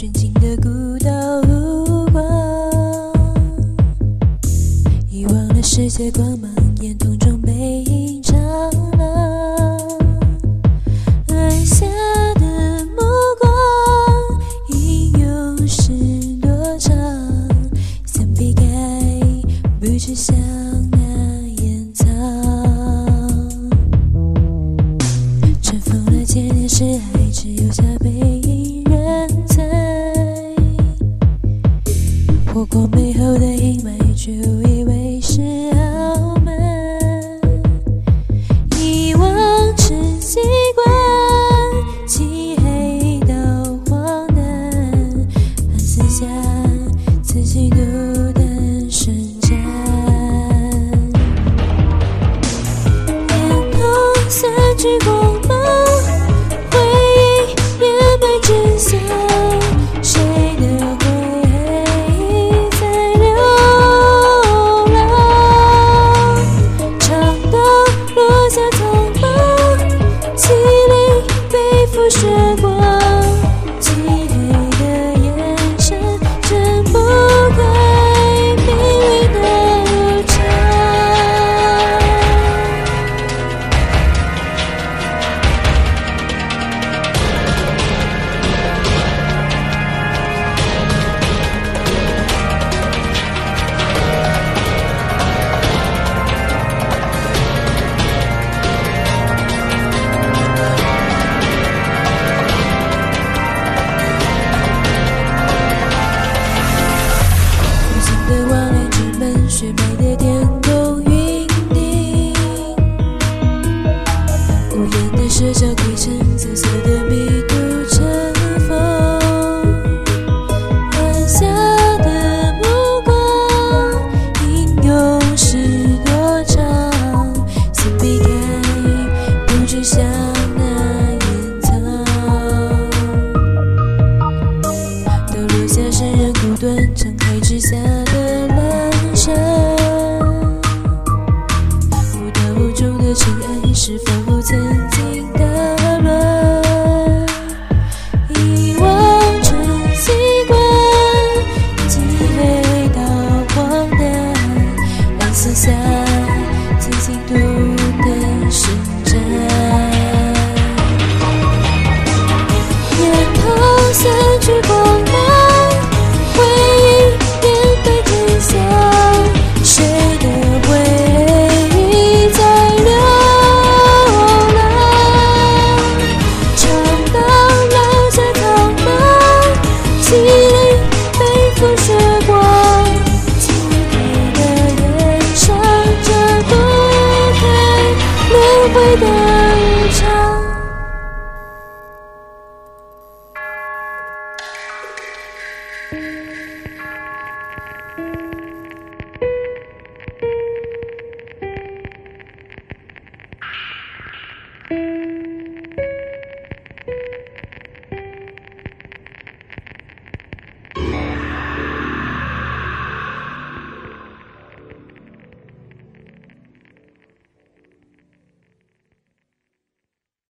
纯净的孤岛无光遗忘了世界光芒眼瞳中背影透过背后的阴霾，就以为是傲慢。遗忘是习惯，漆黑到荒诞，暗私下自己独想不会的。